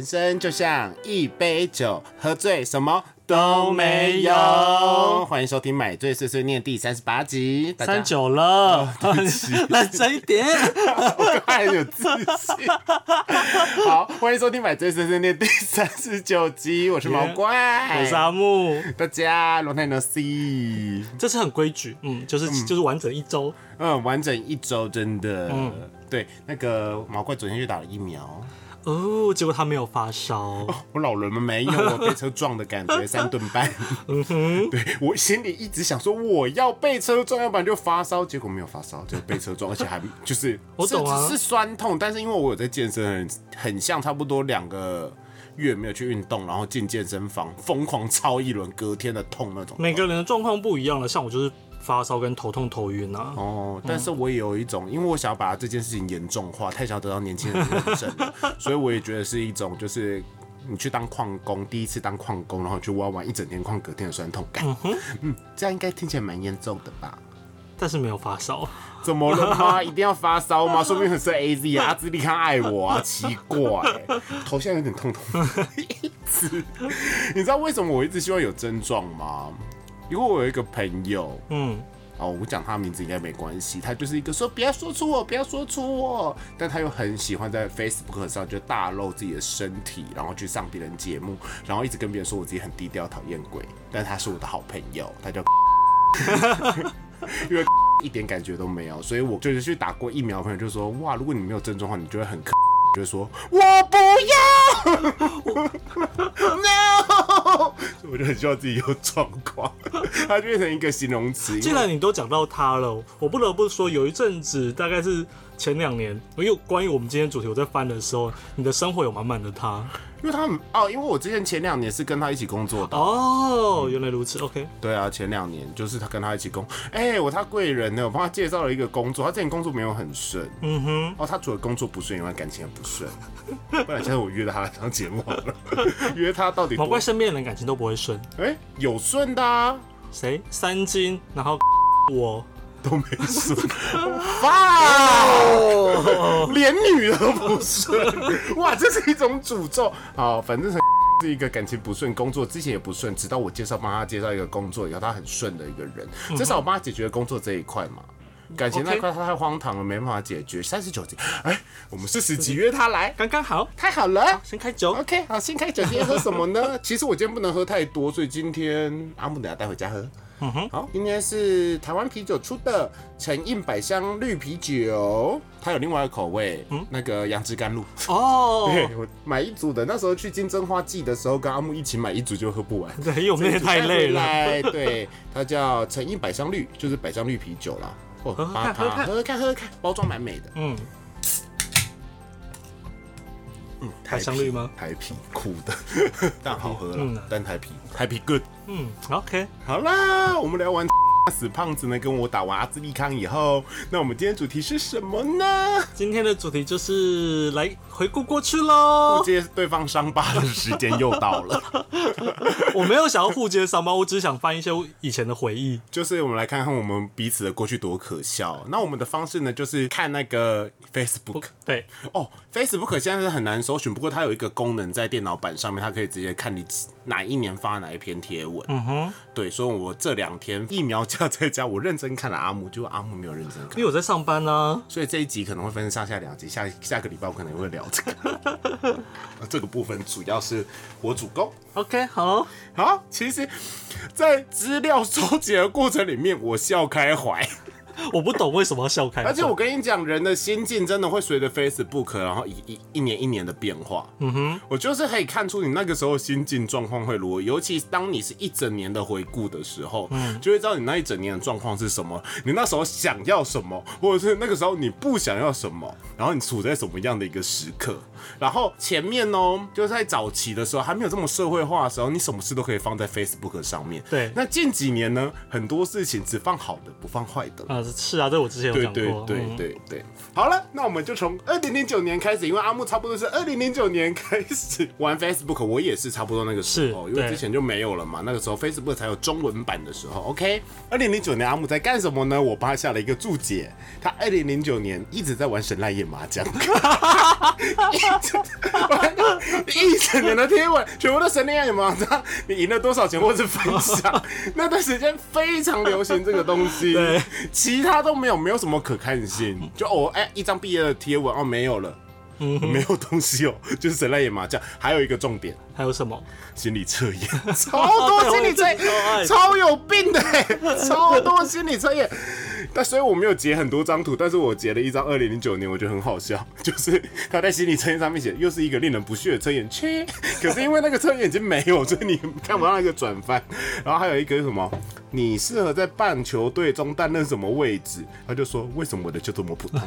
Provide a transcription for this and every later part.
人生就像一杯酒，喝醉什么都没有。欢迎收听《买醉碎碎念》第三十八集，大家三九了，对不起 认真一点。我还有自信。好，欢迎收听《买醉碎碎念》第三十九集，我是毛怪，我是阿木，大家 long time no see。这次很规矩，嗯，就是就是完整一周。嗯，完整一周，真的。嗯对，那个毛怪昨天去打了疫苗，哦，结果他没有发烧，我老人们没有，我被车撞的感觉，三顿半。嗯哼，对我心里一直想说我要被车撞，要不然就发烧，结果没有发烧，就被车撞，而且还就是我懂啊是是酸痛，但是因为我有在健身，很很像差不多两个月没有去运动，然后进健身房疯狂操一轮，隔天的痛那种。每个人的状况不一样了，像我就是发烧跟头痛头晕啊。哦，但是我也有一种，因为我想要把这件事情严重化，太想要得到年轻人的认证，所以我也觉得是一种，就是你去当矿工，第一次当矿工，然后去挖完一整天矿，隔天的酸痛感，嗯这样应该听起来蛮严重的吧？但是没有发烧，怎么了吗？一定要发烧吗？说不定很是 A Z 啊，阿兹利康爱我啊，奇怪、头现在有点痛痛。一直，你知道为什么我一直希望有症状吗？因为我有一个朋友，嗯，哦，我讲他名字应该没关系，他就是一个说不要说出我，不要说出我，但他又很喜欢在 Facebook 上就大露自己的身体，然后去上别人节目，然后一直跟别人说我自己很低调，讨厌鬼，但他是我的好朋友，他叫，因为一点感觉都没有，所以我就是去打过疫苗的朋友就说，哇，如果你没有症状的话，你就会很 可。就说我不要，no，我就很希望自己有状况，它就变成一个形容词。既然你都讲到他了，我不得不说，有一阵子大概是前两年，因为关于我们今天主题，我在翻的时候，你的生活有满满的他。因为他们哦，因为我之前前两年是跟他一起工作的，哦，原来如此，OK。对啊，前两年就是他跟他一起工，哎、我他贵人呢，我帮他介绍了一个工作，他之前工作没有很顺，嗯哼，哦，他除了工作不顺以外，感情也不顺，不然现在我约他来上节目好了，约他到底多毛怪身边的人感情都不会顺，哎、有顺的啊，谁？三金，然后 我，都没顺，哇，连女的都不顺，哇，这是一种诅咒。好，反正是 一个感情不顺，工作之前也不顺，直到我介绍帮他介绍一个工作以后，他很顺的一个人，至少我帮他解决了工作这一块嘛。感情那块他太荒唐了，没办法解决。三十九集，哎、我们四十集约他来，刚刚好，太好了。先开酒。OK，好，先开酒，今天喝什么呢？其实我今天不能喝太多，所以今天阿木等下带回家喝。嗯哼，好，今天是台湾啤酒出的陈印百香绿啤酒，它有另外一个口味，嗯那个杨枝甘露。哦，对我买一组的，那时候去金针花季的时候，跟阿木一起买一组就喝不完。对，因为我们那天太累了。对，它叫陈印百香绿，就是百香绿啤酒啦。哦，喝喝看喝喝看，喝喝看，包装蛮美的。嗯，百香绿吗？台啤苦的，但好喝嗯了。但台啤，台啤 good。嗯，OK，好啦，我们聊完死胖子呢，跟我打完阿兹利康以后，那我们今天主题是什么呢？今天的主题就是来回顾过去喽。接对方伤疤的时间又到了，我没有想要互揭伤疤，我只是想翻一些以前的回忆。就是我们来看看我们彼此的过去多可笑。那我们的方式呢，就是看那个 Facebook 对，哦，Facebook 现在是很难搜寻，不过它有一个功能在电脑版上面，它可以直接看你哪一年发哪一篇贴文。嗯哼，对，所以我这两天疫苗假在家，我认真看了阿木，就阿木没有认真看因。为我在上班呢、所以这一集可能会分上下两集，下下个礼拜我可能会聊这个。这个部分主要是我主攻。OK，好，好，其实，在资料收集的过程里面，我笑开怀。我不懂为什么要笑开。而且我跟你讲，人的心境真的会随着 Facebook，然后一一一年一年的变化。嗯哼，我就是可以看出你那个时候心境状况会如何，尤其当你是一整年的回顾的时候，嗯，就会知道你那一整年的状况是什么，你那时候想要什么，或者是那个时候你不想要什么，然后你处在什么样的一个时刻。然后前面哦，就是在早期的时候还没有这么社会化的时候，你什么事都可以放在 Facebook 上面。对那近几年呢，很多事情只放好的，不放坏的。啊，是啊，这我之前有对讲过。对对对对对，好了，那我们就从二零零九年开始，因为阿木差不多是二零零九年开始玩 Facebook，我也是差不多那个时候，因为之前就没有了嘛，那个时候 Facebook 才有中文版的时候。OK，二零零九年阿木在干什么呢？我帮他下了一个注解，他二零零九年一直在玩神来野麻将，一直玩一整年的天文全部都神来野麻将，你赢了多少钱或是分享，那段时间非常流行这个东西，对，其他都没有，没有什么可看性，就哦，哎、一张毕业的贴文哦，没有了。没有东西哦，就是神来野麻将。还有一个重点，还有什么？心理测验，超多心理测验，超有病的欸，超多心理测验。但所以我没有截很多张图，但是我截了一张二零零九年，我觉得很好笑，就是他在心理测验上面写，又是一个令人不屑的测验，切。可是因为那个测验已经没有，所以你看不到那个转翻。然后还有一个是什么，你适合在棒球队中担任什么位置？他就说，为什么我的就这么普通？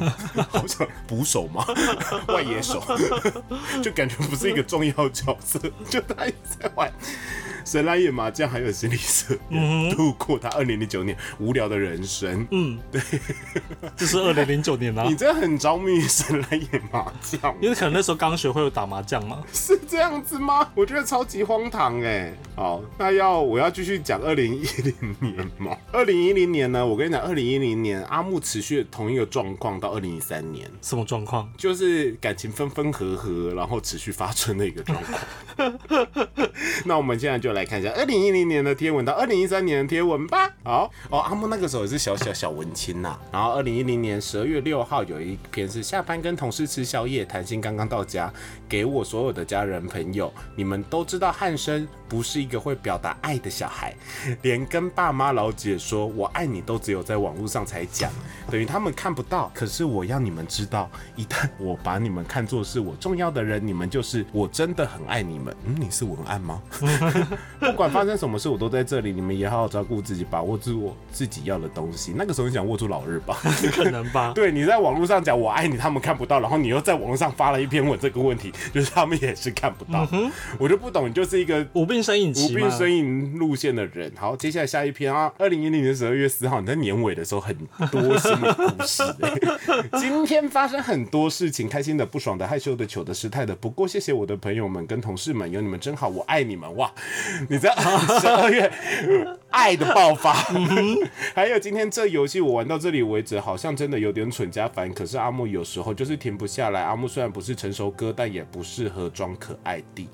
好像捕手吗？外野手，就感觉不是一个重要角色，就他一直在玩。神来也麻将，还有心理测验，度过他二零零九年无聊的人生。嗯，对，这是二零零九年啊你，真的很着迷于神来也麻将，因为可能那时候刚学会打麻将嘛。是这样子吗？我觉得超级荒唐哎。好，那要我要继续讲二零一零年吗？二零一零年呢？我跟你讲，二零一零年阿木持续同一个状况到二零一三年，什么状况？就是感情分分合合，然后持续发春的一个状况。那我们现在就来看一下二零一零年的贴文到二零一三年的贴文吧。好哦，阿木那个时候也是小小小文青呐、然后二零一零年十二月六号有一篇是下班跟同事吃宵夜，谈心刚刚到家，给我所有的家人朋友，你们都知道汉生不是一个会表达爱的小孩，连跟爸妈老姐说我爱你都只有在网络上才讲，等于他们看不到。可是我要你们知道，一旦我把你们看作是我重要的人，你们就是我真的很爱你们。嗯，你是文案吗？不管发生什么事，我都在这里。你们也好好照顾自己，把握住我自己要的东西。那个时候你想握住老日吧？可能吧。对，你在网络上讲我爱你，他们看不到，然后你又在网络上发了一篇文，这个问题就是他们也是看不到。我就不懂，你就是一个无病呻吟无病。呻吟路线的人。好，接下来下一篇啊，二零一零年十二月四号，你在年尾的时候很多新的故事、欸。今天发生很多事情，开心的、不爽的、害羞的、糗的、失态的。不过谢谢我的朋友们跟同事们，有你们真好，我爱你们哇！你知道 十二月爱的爆发，还有今天这游戏我玩到这里为止，好像真的有点蠢加烦。可是阿木有时候就是停不下来。阿木虽然不是成熟哥，但也不适合装可爱弟。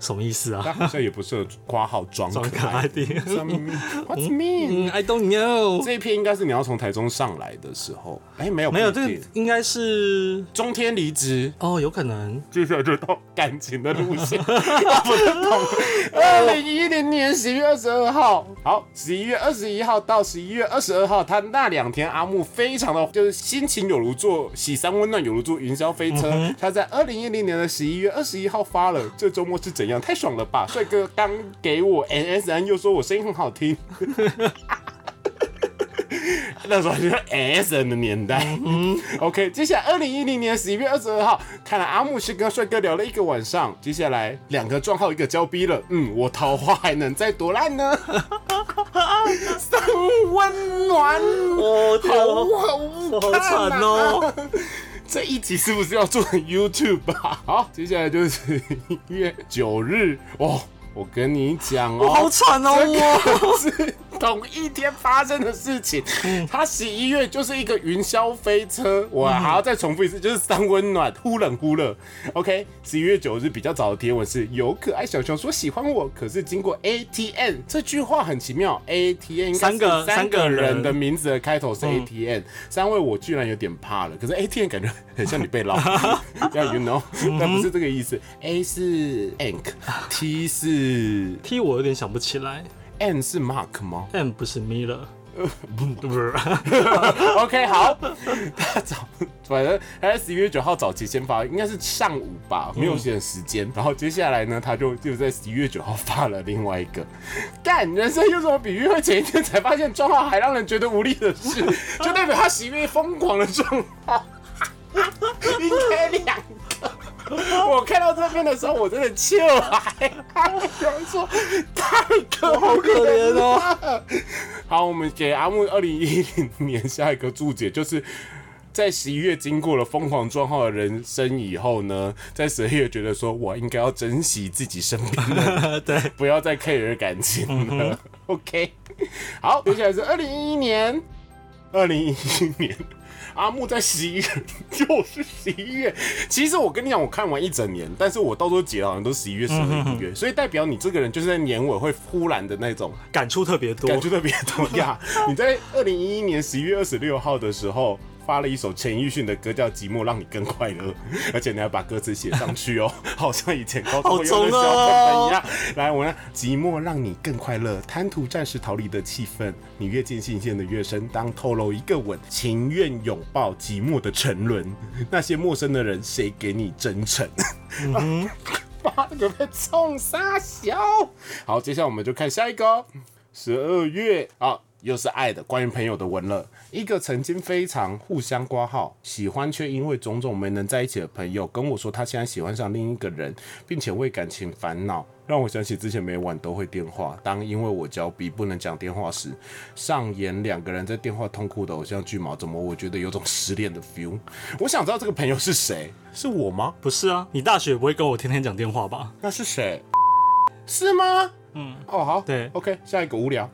什么意思啊？他好像也不适合挂号装装可爱的。What's mean？嗯，I don't know。这一篇应该是你要从台中上来的时候，哎、没有没有，这个应该是中天离职，哦，有可能。接下来就到感情的路线，我不懂。二零一零年十一月二十二号，好，十一月二十一号到十一月二十二号，他那两天阿木非常的就是心情有如坐喜山温暖，有如坐云霄飞车。他在二零一零年的十一月二十一号发了，这周末是怎样？太爽了吧！帅哥刚给我 NSN，又说我声音很好听。那时候就是 S N 的年代。嗯 OK，接下来二零一零年十一月二十二号，看来阿木是跟帅哥聊了一个晚上。接下来两个撞号，一个交逼了。嗯，我桃花还能再多烂呢？三温暖，我好天，好我好惨哦！这一集是不是要做成 YouTube 啊？好，接下来就是一月九日哦。我跟你讲哦，我好惨哦！我是同一天发生的事情。他十一月就是一个云霄飞车，我还要再重复一次，就是三温暖，忽冷忽热。OK，十一月九日比较早的贴文是有可爱小熊说喜欢我，可是经过 ATN 这句话很奇妙，ATN 三个三个人。人的名字的开头是 ATN，三位我居然有点怕了，可是 ATN 感觉很像你被捞，要 you know，但不是这个意思。A 是 Ank，T 是 T 我有点想不起来 N 是 Mark 吗？，M 不是 Miller，不是 OK，好，他早反正他在十一月九号早期先发，应该是上午吧，没有写时间。然后接下来呢，他就就在十一月九号发了另外一个。干，人生有什么比喻会前一天才发现状况还让人觉得无力的事，就代表他十一月疯狂的状况，应该两个。我看到这边的时候，我真的气了，有人说太可好可怜哦。好，我们给阿木二零一零年下一个注解，就是在十一月经过了疯狂撞号的人生以后呢，在十二月觉得说我应该要珍惜自己身边的，对，不要再 care 感情了。OK，好，接下来是二零一一年，二零一一年。阿木在十一月，又是十一月。其实我跟你讲，我看完一整年，但是我到时候结好像都十一月、十二月、一月，所以代表你这个人就是在年尾会忽然的那种感触特别多，感触特别多呀。你在二零一一年十一月二十六号的时候。发了一首陈奕迅的歌，叫《寂寞让你更快乐》，而且你还把歌词写上去哦，好像以前高中有的小本本一样。来，我呢，寂寞让你更快乐，贪图暂时逃离的气氛，你越尽兴线的越深。当透露一个吻，情愿拥抱寂寞的沉沦。那些陌生的人，谁给你真诚？嗯，妈的，被冲杀小。好，接下来我们就看下一个，十二月啊。又是爱的关于朋友的文了。一个曾经非常互相挂号、喜欢却因为种种没能在一起的朋友跟我说，他现在喜欢上另一个人，并且为感情烦恼，让我想起之前每晚都会电话。当因为我交笔不能讲电话时，上演两个人在电话痛哭的偶像剧吗？怎么我觉得有种失恋的 feel？我想知道这个朋友是谁？是我吗？不是啊，你大学不会跟我天天讲电话吧？那是谁？是吗？嗯，哦好，对，OK，下一个无聊。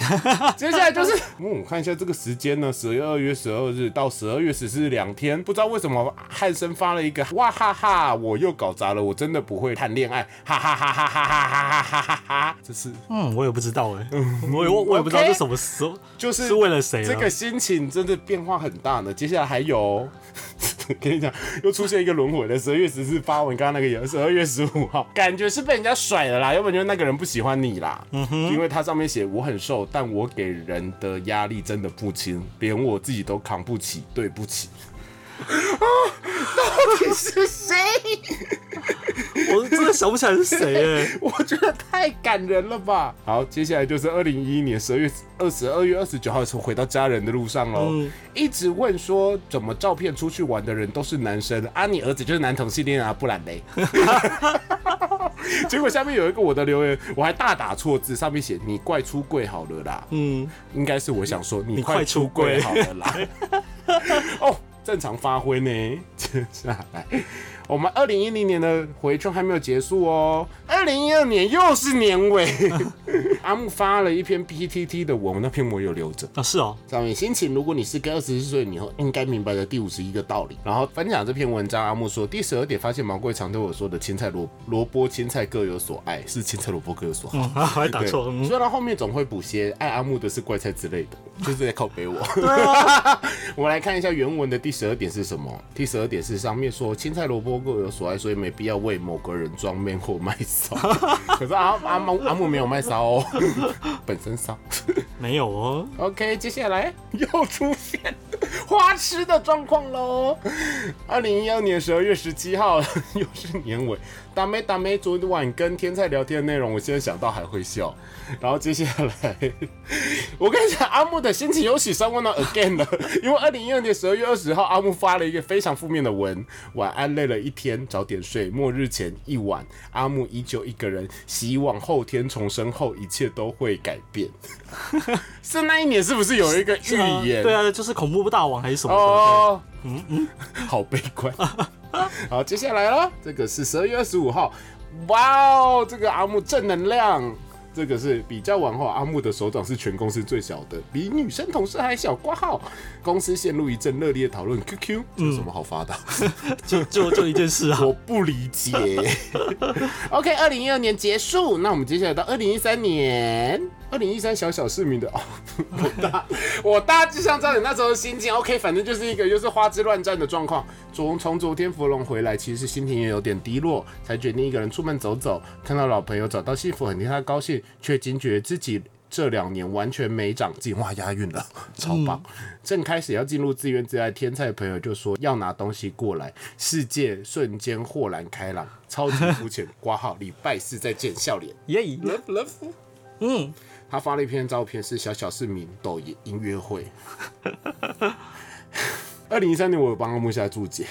接下来就是，嗯，看一下这个时间呢，十二月十二日到十二月十四日两天，不知道为什么汉森发了一个，哇哈哈，我又搞砸了，我真的不会谈恋爱，哈哈哈哈哈哈哈哈哈哈，这是，嗯，我也不知道哎，我我我也不知道这什么时候，就是是为了谁？这个心情真的变化很大呢。接下来还有。跟你讲，又出现一个轮回的。十二月十四发文，刚刚那个也十二月十五号，感觉是被人家甩了啦。要不然就是那个人不喜欢你啦。嗯哼，因为他上面写我很瘦，但我给人的压力真的不轻，连我自己都扛不起。对不起。啊，到底是谁？我真的想不起来是谁哎，我觉得太感人了吧。好，接下来就是二零一一年十二月二十二月二十九号的时候，回到家人的路上喽。一直问说，怎么照片出去玩的人都是男生啊？你儿子就是男同性恋啊？不然嘞？结果下面有一个我的留言，我还大打错字，上面写你怪出柜好了啦。嗯，应该是我想说你快出柜好了啦。哦。正常发挥呢，接下来我们二零一零年的回春还没有结束哦，二零一二年又是年尾，阿木发了一篇 PTT 的文，那篇我有留着啊，是哦，上面心情，如果你是个二十四岁以后应该明白的第五十一个道理，然后分享这篇文章，阿木说第十二点发现毛贵常对我说的青菜萝萝卜青菜各有所爱，是青菜萝卜各有所好，还打错，虽然后面总会补些爱阿木的是怪菜之类的，就是在靠背我，我们来看一下原文的第十二点是什么，第十二点是上面说青菜萝卜各有所爱，所以。没必要为某个人装面或卖骚，可是阿阿木阿木没有卖骚哦，本身骚没有哦。OK，接下来又出现花痴的状况喽。二零一二年十二月十七号，又是年尾。大妹大妹，昨晚跟天菜聊天的内容，我现在想到还会笑。然后接下来，我跟你讲，阿木的心情又起升温了 again 了。因为二零一二年十二月二十号，阿木发了一个非常负面的文：晚安，累了一天，早点睡。末日前一晚，阿木依旧一个人，希望后天重生后一切都会改变。是那一年是不是有一个预言？对啊，就是恐怖大王还是什么？哦，嗯嗯，好悲观。好，接下来了，这个是十二月二十五号，哇哦，这个阿木正能量，这个是比较完后，阿木的手掌是全公司最小的，比女生同事还小。挂号，公司陷入一阵热烈讨论。QQ，有什么好发的？就就就一件事啊，我不理解。OK，二零一二年结束，那我们接下来到二零一三年。二零一三小小市民的哦，我大我大致上知道你那时候心境。OK，反正就是一个就是花枝乱颤的状况。从从昨天芙蓉回来，其实心情也有点低落，才决定一个人出门走走。看到老朋友找到幸福，很替他高兴，却惊觉自己这两年完全没长进。哇，押韵了，超棒！正开始要进入自怨自艾，天才朋友就说要拿东西过来，世界瞬间豁然开朗，超级肤浅。挂号礼拜四再见，笑脸。耶，love love，嗯。他发了一篇照片，是小小市民抖音音乐会。二零一三年，我有帮他木下注解，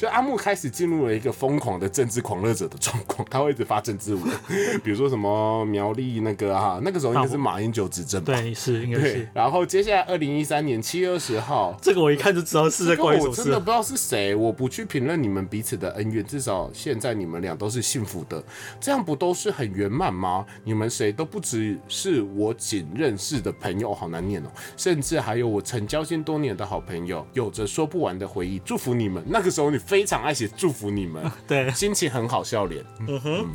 就阿木开始进入了一个疯狂的政治狂热者的状况，他会一直发政治文，比如说什么苗栗那个啊，那个时候应该是马英九执政吧。对，是应该是，然后接下来二零一三年七月二十号，这个我一看就知道是在这个关于什么事我真的不。知道是谁，我不去评论你们彼此的恩怨，至少现在你们俩都是幸福的，这样不都是很圆满吗？你们谁都不只是我仅认识的朋友，好难念哦，甚至还有我曾交心多年的好朋友，有着说不完的回忆。祝福你们，那个时候你非常爱写祝福你们，对，心情很好，笑脸。嗯哼，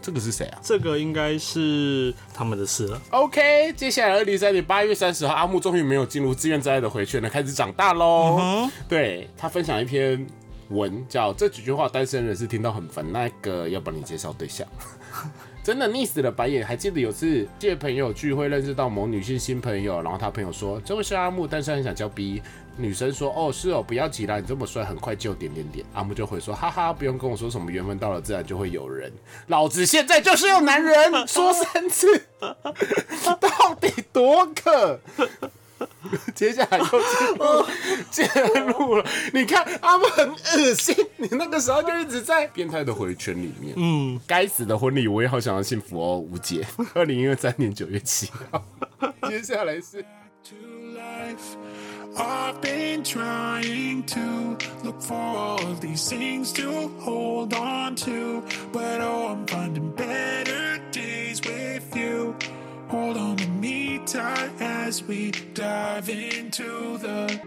这个是谁啊？这个应该是他们的事了。OK，接下来二零三年八月三十号，阿木终于没有进入自愿自爱的回圈了，开始长大喽。对他分享一篇文，叫这几句话单身人士听到很烦，那个要帮你介绍对象。真的腻死了白眼，还记得有次借朋友聚会认识到某女性新朋友，然后他朋友说这位是阿木，但是很想交 B。女生说哦是哦，不要急啦，你这么帅，很快就点点点。阿木就回说哈哈，不用跟我说什么缘分到了自然就会有人，老子现在就是有男人，说三次，到底多渴？接下来又进入介入了，你看阿木很恶心，你那个时候就一直在变态的回圈里面。嗯，该死的婚礼，我也好想要幸福哦，吴姐。二零二三年九月七号，接下来是 to life. I've been trying to look for all of these things to hold on to, but oh, I'm finding better days with you. Hold on to me tight as we dive into the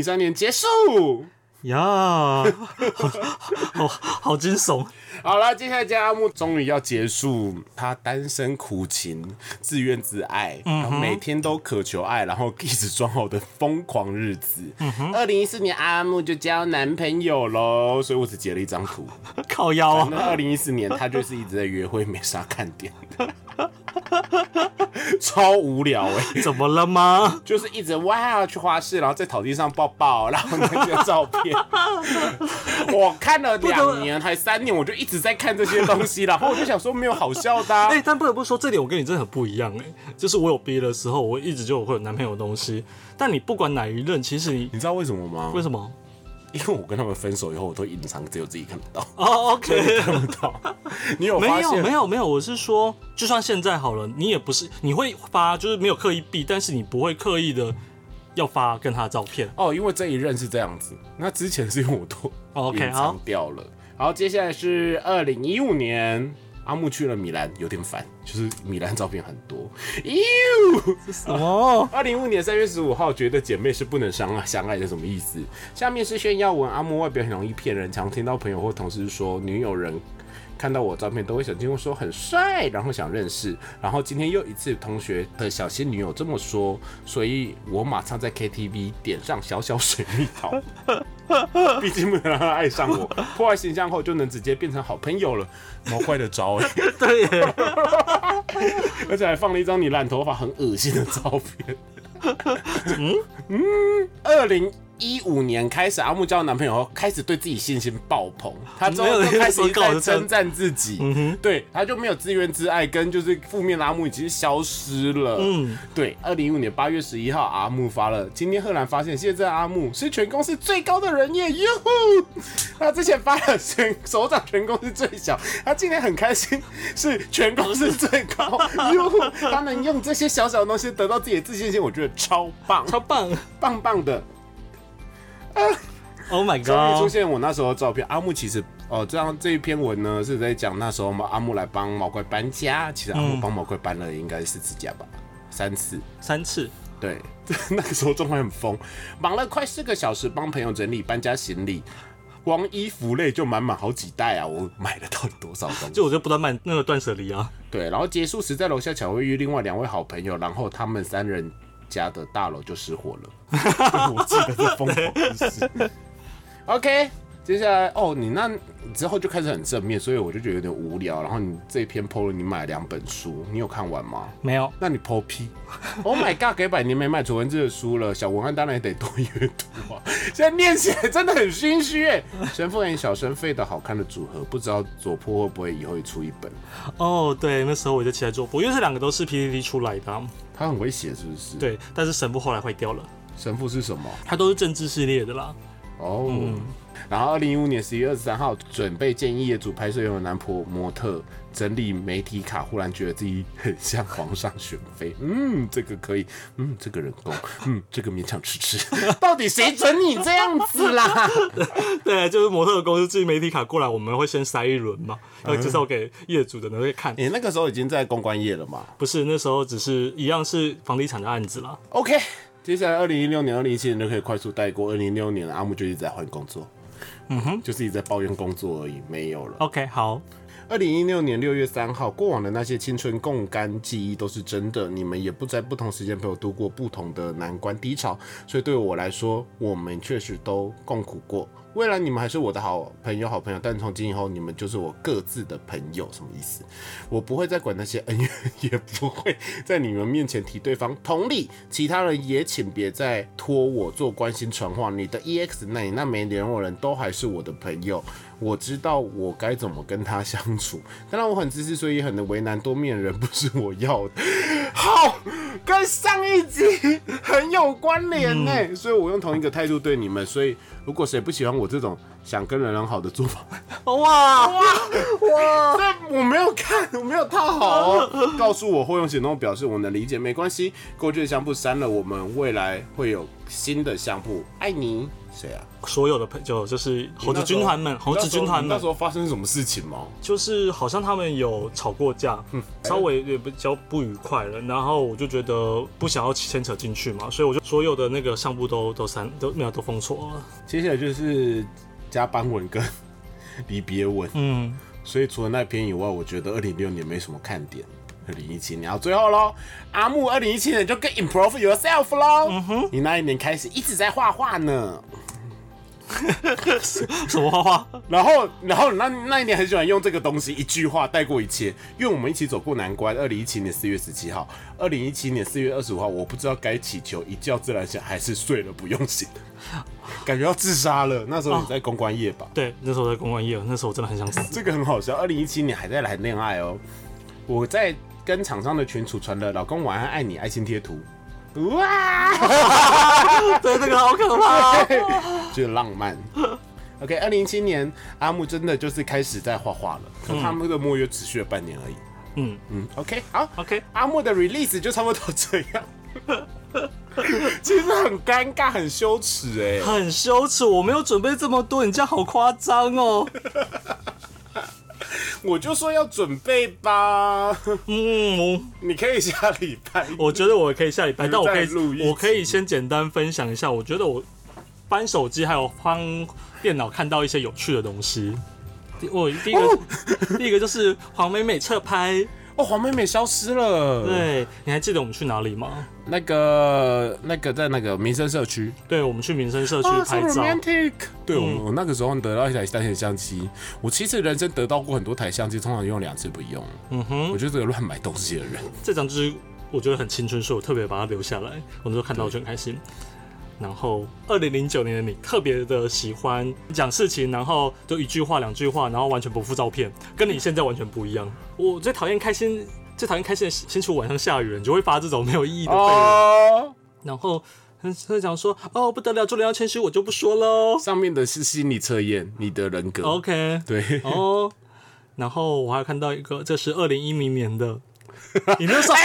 零三年结束。呀，好好好惊悚。好了，接下来加阿木终于要结束他单身苦情、自怨自艾，然后每天都渴求爱，然后一直装好的疯狂日子。二零一四年阿木就交男朋友喽，所以我只截了一张图。靠腰啊！那二零一四年他就是一直在约会，没啥看点的，超无聊哎、怎么了吗？就是一直哇去花市，然后在草地上抱抱，然后那些照片，我看了两年还三年，我就一直在看这些东西，然后我就想说没有好笑的、啊哎、但不得不说，这点我跟你真的很不一样哎、就是我有毕业的时候，我一直就有会有男朋友的东西，但你不管哪一任，其实你你知道为什么吗？为什么？因为我跟他们分手以后，我都隐藏，只有自己看得到，哦，OK，看不到。你有没有发现？没有没有，我是说，就算现在好了，你也不是你会发，就是没有刻意避，但是你不会刻意的要发跟他的照片。哦，因为这一任是这样子，那之前是因为我都哦 OK，隐藏好掉了。好，接下来是二零一五年，阿木去了米兰，有点烦，就是米兰照片很多。哟，哦，二零一五年三月十五号，觉得姐妹是不能相爱相爱的什么意思？下面是炫耀文，阿木外表很容易骗人，常听到朋友或同事说女友人。看到我照片都会想进入说很帅，然后想认识，然后今天又一次同学的小仙女友这么说，所以我马上在 KTV 点上小小水蜜桃，毕竟不能让他爱上我，破坏形象后就能直接变成好朋友了，毛怪的招哎、对，而且还放了一张你染头发很恶心的照片。嗯？嗯，二零一五年开始，阿木交男朋友后，开始对自己信心爆棚，他之后没有就开始一直在那时候刚好是这样称赞自己，对，他就没有自怨自艾，跟就是负面的阿木已经消失了。嗯，对，二零一五年八月十一号，阿木发了，今天赫然发现，现在阿木是全公司最高的人耶，哟呼！他之前发了全首长全公司最小，他今天很开心，是全公司最高，哟呼！他能用这些小小的东西得到自己的自信心，我觉得超棒，超棒棒棒的。Oh my 终于出 god！现我那时候的照片。阿木其实哦，这样这一篇文呢是在讲那时候嘛，阿木来帮毛怪搬家。其实阿木帮毛怪搬了应该四次家吧，三次。三次，对，那个时候状况很疯，忙了快四个小时帮朋友整理搬家行李，光衣服类就满满好几袋啊！我买了到底多少东西？就我就不断卖那个断舍离啊。对，然后结束时在楼下巧会遇另外两位好朋友，然后他们三人家的大楼就失火了。我记得这疯狂的事。OK，接下来哦，你那之后就开始很正面，所以我就觉得有点无聊。然后你这一篇 PO 了，你买了两本书，你有看完吗？没有，那你 PO 屁？Oh my god，给百年没买楚文字的书了，小文案当然也得多阅读啊。现在念起来真的很心虚哎。神父演小生费的好看的组合，不知道左坡会不会以后也出一本？哦，对，那时候我就期待左坡，因为这两个都是 PPT 出来的啊、他很会写是不是？，对，但是神父后来坏掉了，神父是什么？他都是政治系列的啦。哦，然后二零一五年十一月二十三号，准备建议业主拍摄用的男婆模特整理媒体卡，忽然觉得自己很像皇上选妃。嗯，这个可以，嗯，这个人工，嗯，这个勉强吃吃。到底谁准你这样子啦？对，就是模特的公司寄媒体卡过来，我们会先筛一轮嘛，要介绍给业主的人会看。你、那个时候已经在公关业了嘛不是那时候只是一样是房地产的案子啦。？OK，接下来二零一六年、二零一七年就可以快速带过。二零一六年阿木就一直在换工作，嗯哼，就是一直在抱怨工作而已，没有了。OK，好，二零一六年六月三号，过往的那些青春共甘记忆都是真的。你们也不在不同时间陪我度过不同的难关低潮，所以对我来说，我们确实都共苦过。未来你们还是我的好朋友、好朋友，但从今以后，你们就是我各自的朋友，什么意思？我不会再管那些恩怨，也不会在你们面前提对方。同理，其他人也请别再托我做关心传话。你的 EX，那你那没联络人都还是我的朋友，我知道我该怎么跟他相处。当然我很自私，所以也很为难多面人，不是我要的。好，跟上一集很有关联呢、所以我用同一个态度对你们。所以如果谁不喜欢我这种想跟人人好的做法，哇哇哇，这我没有看，我没有套好哦。告诉我或用行动表示我能理解，没关系。过去的相簿删了，我们未来会有新的相簿。爱你，谁啊？所有的朋友就是猴子军团们，猴子军团们那时候发生什么事情吗？就是好像他们有吵过架，稍微也比较不愉快了，然后我就觉得不想要牵扯进去嘛，所以我就所有的那个相簿都都删都没有都封锁了。接下来就是加班文跟 离别文。嗯，所以除了那篇以外，我觉得二零六年没什么看点。二零一七年，然后最后喽，阿木二零一七年就更 improve yourself 喽。嗯哼，你那一年开始一直在画画呢。什么花花？然后，然后那那一年很喜欢用这个东西，一句话带过一切。因为我们一起走过难关。二零一七年四月十七号，二零一七年四月二十五号，我不知道该祈求一觉自然醒，还是睡了不用醒，感觉要自杀了。那时候你在公关夜吧？对，那时候在公关夜，那时候我真的很想死。这个很好笑。二零一七年还在谈恋爱哦，我在跟厂商的群储存了“老公晚安，爱你”爱心贴图。哇，对，这个好可怕、哦。就是浪漫。OK，二零一七年阿木真的就是开始在画画了，可他们的墨约持续了半年而已。嗯嗯，OK，好，，OK，阿木的 release 就差不多这样。其实很尴尬，很羞耻哎、很羞耻，我没有准备这么多，你这样好夸张哦。我就说要准备吧，嗯，你可以下礼拜。我觉得我可以下礼拜，但我可以我可以先简单分享一下，我觉得我翻手机还有翻电脑看到一些有趣的东西。第我第一个、第一个就是黄美美侧拍，哦，黄妹妹消失了。，对，你还记得我们去哪里吗？那个那个在那个民生社区对，我们去民生社区啊拍照。对，我嗯我那个时候得到一台单眼相机，我其实人生得到过很多台相机，通常用两次不用。嗯哼，我就是个乱买东西的人。这张就是我觉得很青春，所以我特别把它留下来。我那时候看到我就很开心。然后二零零九年的你特别的喜欢讲事情，然后就一句话两句话，然后完全不附照片，跟你现在完全不一样。我最讨厌开心，最讨厌开心的星期五晚上下雨了，你就会发这种没有意义的废文，哦，然后很会讲说哦不得了，做人要谦虚，我就不说喽。上面的是心理测验，你的人格。OK，对，哦，然后我还看到一个，这是二零一零年的。你那时候，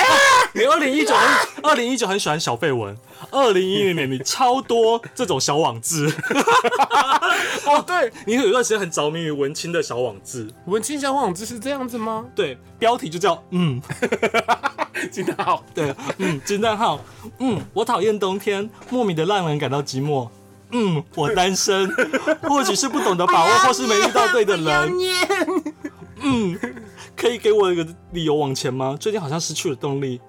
你二零一九很二零一九很喜欢小绯闻，二零一零年你超多这种小网志，哦，对，你有一段时间很着迷于文青的小网志，文青小网志是这样子吗？对，标题就叫嗯，金叹号，对，嗯，惊叹号，嗯，我讨厌冬天，莫名的让人感到寂寞，嗯，我单身，或许是不懂得把握，或是没遇到对的人，嗯，可以给我一个理由往前吗？最近好像失去了动力。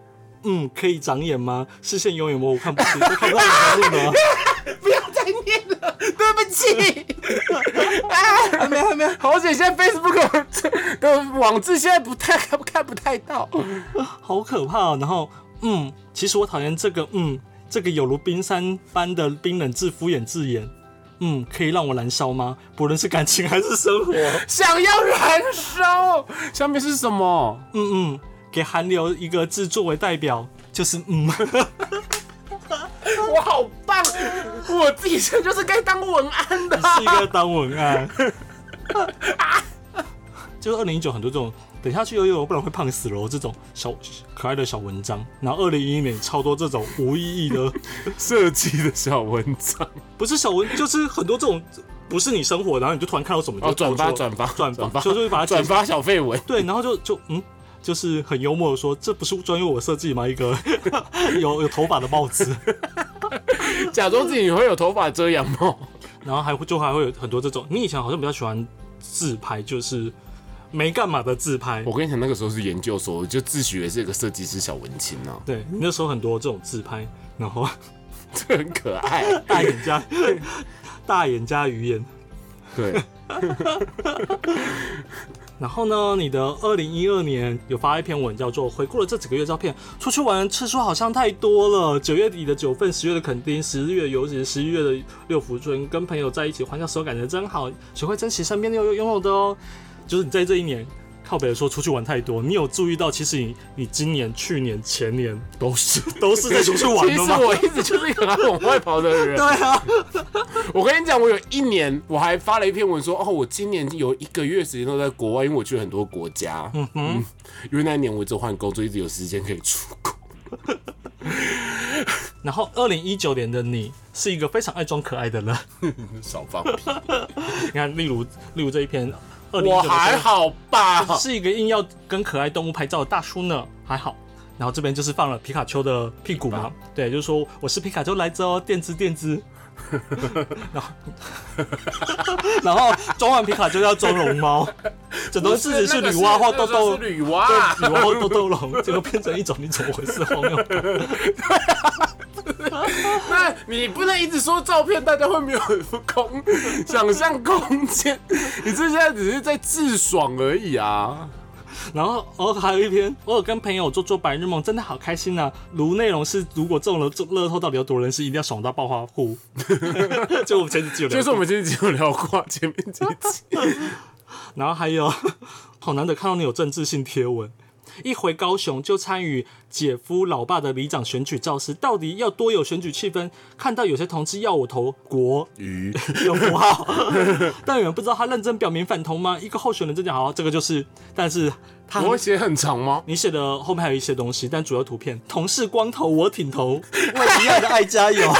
嗯，可以长眼吗？视线永远模糊，看不清，都看不到你的路了。不要再念了，对不起。还 没，还没，好险，现在 Facebook 的网字现在不太看看不太到。好可怕、哦。然后，嗯，其实我讨厌这个，嗯，这个有如冰山般的冰冷字敷衍字眼。嗯，可以让我燃烧吗？不论是感情还是生活。想要燃烧，下面是什么？嗯嗯，给韩流一个字作为代表，就是嗯。我好棒，我自己现在就是该当文案的。是一个当文案。就是二零一九很多这种等下去游泳，不然会胖死了哦这种小可爱的小文章。然后二零一一年超多这种无意义的，设计的小文章，不是小文，就是很多这种不是你生活，然后你就突然看到什么就哦，转发转发转转发，就是会把它截转发小废文。对，然后就就嗯。就是很幽默的说，这不是专用我设计吗？一个 有有头发的帽子，假装自己会有头发遮阳帽。然后还会就还会有很多这种。你以前好像比较喜欢自拍，就是没干嘛的自拍。我跟你讲，那个时候是研究所，我就自诩为是一个设计师小文青啊，对你那时候很多这种自拍，然后 这很可爱。大眼加大眼加鱼眼。对，然后呢，你的二零一二年有发一篇文叫做《回顾了这几个月照片，出去玩次数好像太多了。九月底的九份，十月的垦丁，十月尤其是十一月的六福村，跟朋友在一起欢笑时候感觉真好，学会珍惜身边有拥有的哦。就是你在这一年靠北说出去玩太多，你有注意到其实你你今年、去年、前年都是。都是在出去玩其实吗？我一直就是一个爱往外跑的人。对啊，我跟你讲，我有一年我还发了一篇文说，哦，我今年有一个月时间都在国外，因为我去了很多国家。嗯哼，因为那一年我一直换工作，一直有时间可以出国。然后二零一九年的你是一个非常爱装可爱的人。少放屁，你看，例如例如这一篇，我还好吧？是一个硬要跟可爱动物拍照的大叔呢，还好。然后这边就是放了皮卡丘的屁股嘛，对，就是说我是皮卡丘来着哦，电兹电兹。然后，然后装完皮卡就要装龙猫，整段自己是女娲或豆豆，是女娲。女娲或豆豆龙，结果变成一种你怎么回事荒谬？那你不能一直说照片，大家会没有空想象空间。你这现在只是在自爽而已啊！然后哦，还有一篇，我有跟朋友做做白日梦，真的好开心啊！如内容是，如果中了中乐透，到底有多人是一定要爽到暴发户？就我们前几集有聊，就是我们前几集有聊过前面几集，然后还有，好难得看到你有政治性贴文。一回高雄就参与姐夫老爸的里长选举造势，到底要多有选举气氛？看到有些同志要我投国语 有符号，但有人不知道他认真表明反同吗？一个候选人真讲好，这个就是，但是他我会写很长吗？你写的后面还有一些东西，但主要图片同事光头我挺头，为一样的爱加油，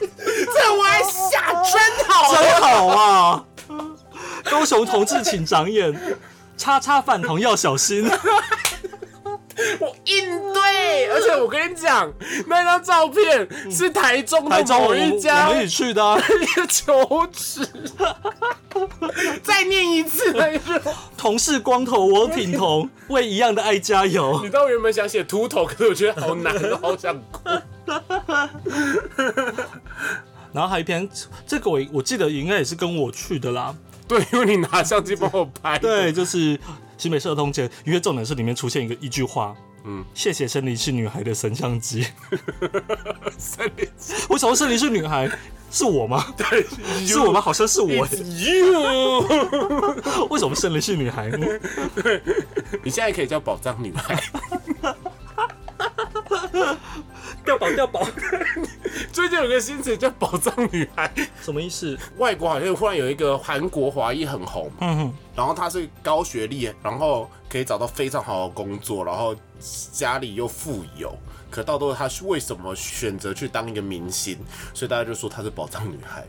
这我还下真好真好啊！高雄同志请长眼，叉叉反同要小心。我应对，而且我跟你讲，那张照片是台中的台中我某一家们一起去的、啊，一个球池。再念一次那一句话，同事光头我挺同，为一样的爱加油 你。知道我原本想写秃头，可是我觉得好难，好想哭。然后还有一篇，这个我我记得应该也是跟我去的啦。对，因为你拿相机帮我拍。对，就是新北市儿童节，因为重点是里面出现一个一句话，嗯，谢谢森林是女孩的神像机。森 林为什么森林是女孩？是我吗？对，是我吗？好像是我。You，为什么森林是女孩呢？你现在可以叫宝藏女孩。掉宝掉宝，最近有个新词叫宝藏女孩，什么意思？外国好像忽然有一个韩国华裔很红，嗯，然后她是高学历，然后可以找到非常好的工作，然后家里又富有，可到最后他是为什么选择去当一个明星？所以大家就说她是宝藏女孩。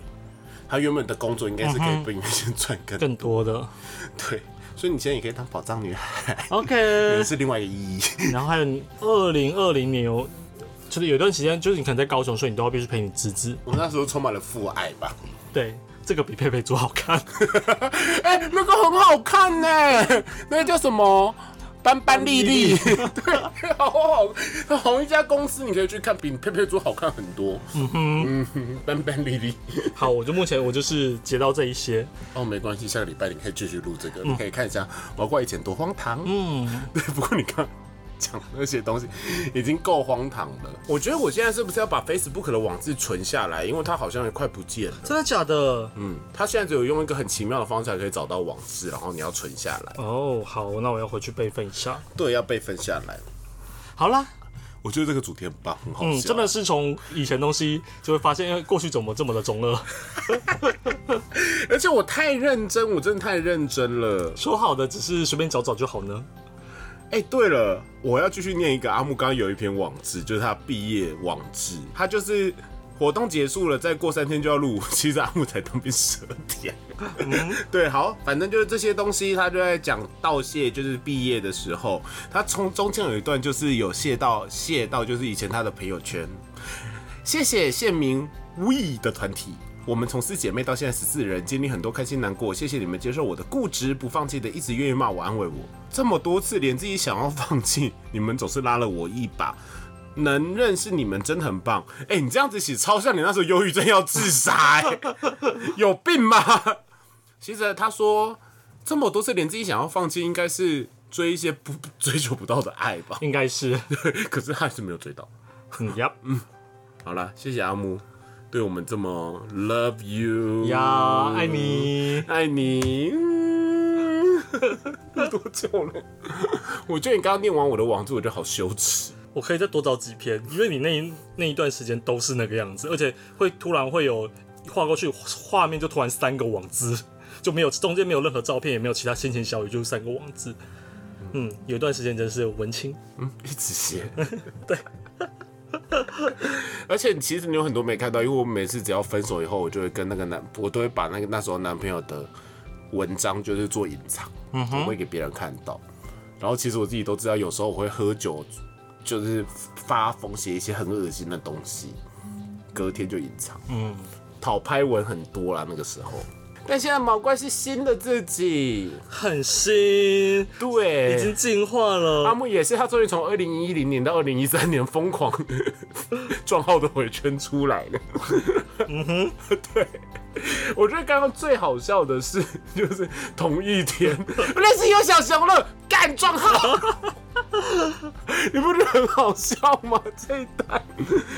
她原本的工作应该是可以比明星赚更多，更多的。对，所以你现在也可以当宝藏女孩，OK，也 是另外一个意义。然后还有二零二零年有，就是有一段时间，就是你可能在高雄，所以你都要必须陪你侄子。我那时候充满了父爱吧。对，这个比佩佩猪好看。哎、那个很好看呢，那个叫什么？斑斑丽丽，对，好好，同一家公司你可以去看，比佩佩猪好看很多。嗯哼，嗯哼，斑斑丽丽。好，我就目前我就是截到这一些。哦，没关系，下个礼拜你可以继续录这个，你可以看一下，包括以前多荒唐。嗯，对，不过你刚讲那些东西已经够荒唐了。我觉得我现在是不是要把 Facebook 的网志存下来？因为它好像也快不见了。真的假的？嗯，它现在只有用一个很奇妙的方式才可以找到网志，然后你要存下来。哦，好，那我要回去备份一下。对，要备份下来。好啦，我觉得这个主题很棒，很好笑。嗯，真的是从以前东西就会发现，哎过去怎么这么的中二？而且我太认真，我真的太认真了。说好的只是随便找找就好呢？哎、对了，我要继续念一个阿木刚刚有一篇网志，就是他毕业网志，他就是活动结束了，再过三天就要入伍，其实阿木才当兵十二天。对，好，反正就是这些东西，他就在讲道谢，就是毕业的时候，他从中间有一段就是有谢到谢到，就是以前他的朋友圈，谢谢县民 We 的团体。我们从四姐妹到现在十四人，经历很多开心难过，谢谢你们接受我的固执，不放弃的，一直愿意骂我、安慰我。这么多次，连自己想要放弃，你们总是拉了我一把。能认识你们真的很棒。哎、你这样子写超像你那时候忧郁症要自杀、哎，有病吗？其实他说这么多次，连自己想要放弃，应该是追一些不追求不到的爱吧。应该是，可是他还是没有追到。嗯呀好了，谢谢阿木对我们这么 love you 呀，爱，你。爱你。嗯多久了？我觉得你刚刚念完我的网字，我就好羞耻。我可以再多找几篇，因为你那一那一段时间都是那个样子，而且会突然会有画过去，画面就突然三个网字，就没有中间没有任何照片，也没有其他先前小语，就是三个网字。嗯，有一段时间真是文青，嗯，一直写。对。而且其实你有很多没看到，因为我每次只要分手以后，我就会跟那个男，我都会把那个那时候男朋友的文章就是做隐藏，我会给别人看到。然后其实我自己都知道，有时候我会喝酒，就是发疯写一些很恶心的东西，隔天就隐藏。嗯，讨拍文很多啦，那个时候。但现在毛怪是新的自己，很新，对，已经进化了。阿。木也是，他终于从二零一零年到二零一三年疯狂 撞号的回圈出来了。嗯哼，对，我觉得刚刚最好笑的是，就是同一天，类似有小熊了，干撞号，你不觉得很好笑吗？这一代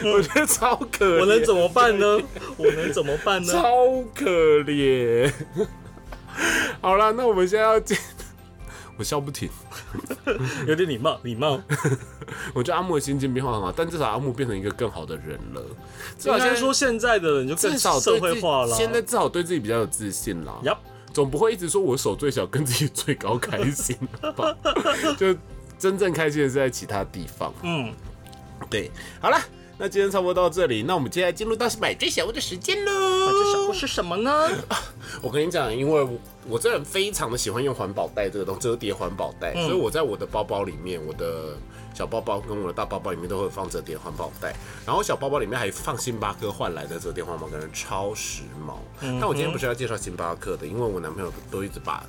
我觉得超可怜，我能怎么办呢？我能怎么办呢？超可怜。好了，那我们现在要进，我笑不停。有点礼貌，礼貌。我觉得阿木的心境变化很好，但至少阿木变成一个更好的人了。至少应现在该说现在的人就更至少社会化了。现在至少对自己比较有自信啦。呀，总不会一直说我手最小，跟自己最高开心吧？就真正开心的是在其他地方。嗯，对，好了。那今天差不多到这里，那我们接下来进入到是买最小物的时间喽。买这小物是什么呢？我跟你讲，因为我我这人非常的喜欢用环保袋这个东西折叠环保袋，所以我在我的包包里面，我的小包包跟我的大包包里面都会放折叠环保袋，然后小包包里面还放星巴克换来的折叠环保袋，超时髦。但我今天不是要介绍星巴克的，因为我男朋友都一直把。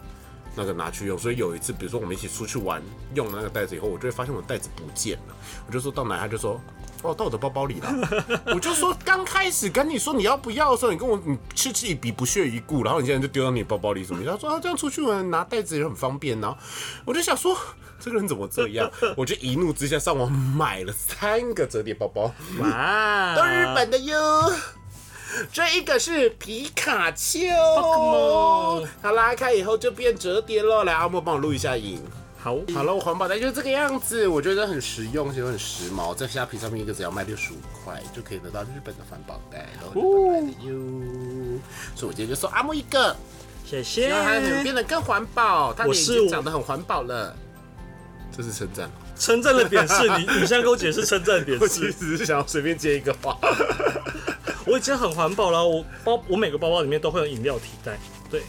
那个拿去用，所以有一次，比如说我们一起出去玩，用了那个袋子以后，我就会发现我的袋子不见了。我就说到哪，他就说把我到我的包包里了。我就说刚开始跟你说你要不要的时候，你跟我你嗤之以鼻，不屑一顾，然后你现在就丢到你的包包里什么？他说啊，这样出去玩拿袋子也很方便。然后我就想说，这个人怎么这样？我就一怒之下上网买了三个折叠包包，哇，都日本的哟。这一个是皮卡丘它拉开以后就变折叠了。来，阿莫帮我录一下影。好，好了，我环保袋就是这个样子，我觉得很实用，而且很时髦。在虾皮上面一个只要卖六十五块，就可以得到日本的环保袋，然后日本来的哟。所以我今天就送阿木一个，谢谢希望它能变得更环保。它脸已经长得很环保了，这是称赞吗？称赞的点是你，你现在跟我解释称赞的点 我其只是想要随便接一个话。我已经很环保了，我包我每个包包里面都会有饮料提袋，对，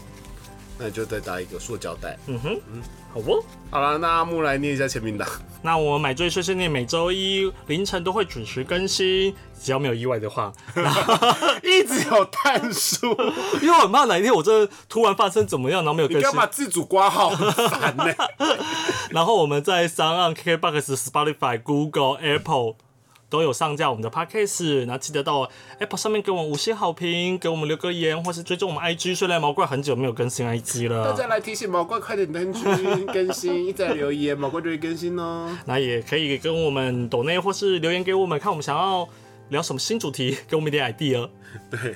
那你就再搭一个塑胶袋。嗯哼，嗯好不？好了，那阿木来念一下签名档。那我买醉碎碎念每周一凌晨都会准时更新，只要没有意外的话，一直有探数，因为我很怕哪一天我这突然发生怎么样，然后没有更新你干嘛。自主挂号？很烦呢、然后我们在三岸、KKBox、Spotify、Google、Apple 都有上架我们的 Podcast，然后记得到 Apple 上面给我们五星好评，给我们留个言，或是追踪我们 IG。虽然毛怪很久没有更新 IG 了，大家来提醒毛怪快点登群更新，一再留言，毛怪就会更新哦。那也可以跟我们抖内或是留言给我们，看我们想要聊什么新主题，给我们一点 idea。对，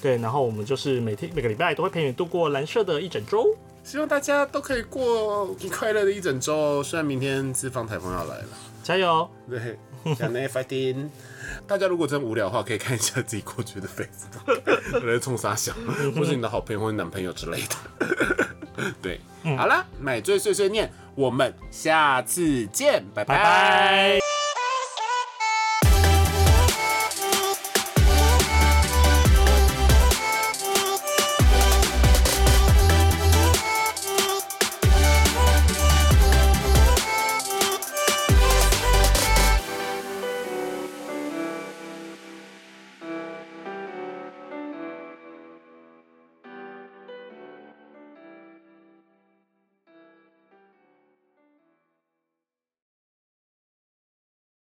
对，然后我们就是每天每个礼拜都会陪你度过蓝色的一整周。希望大家都可以过快乐的一整周。虽然明天是放台风要来了，加油！对，想内 fighting。大家如果真无聊的话，可以看一下自己过去的 Facebook，来冲傻小，或是你的好朋友或者男朋友之类的。对，好了，买醉碎碎念，我们下次见，拜拜拜。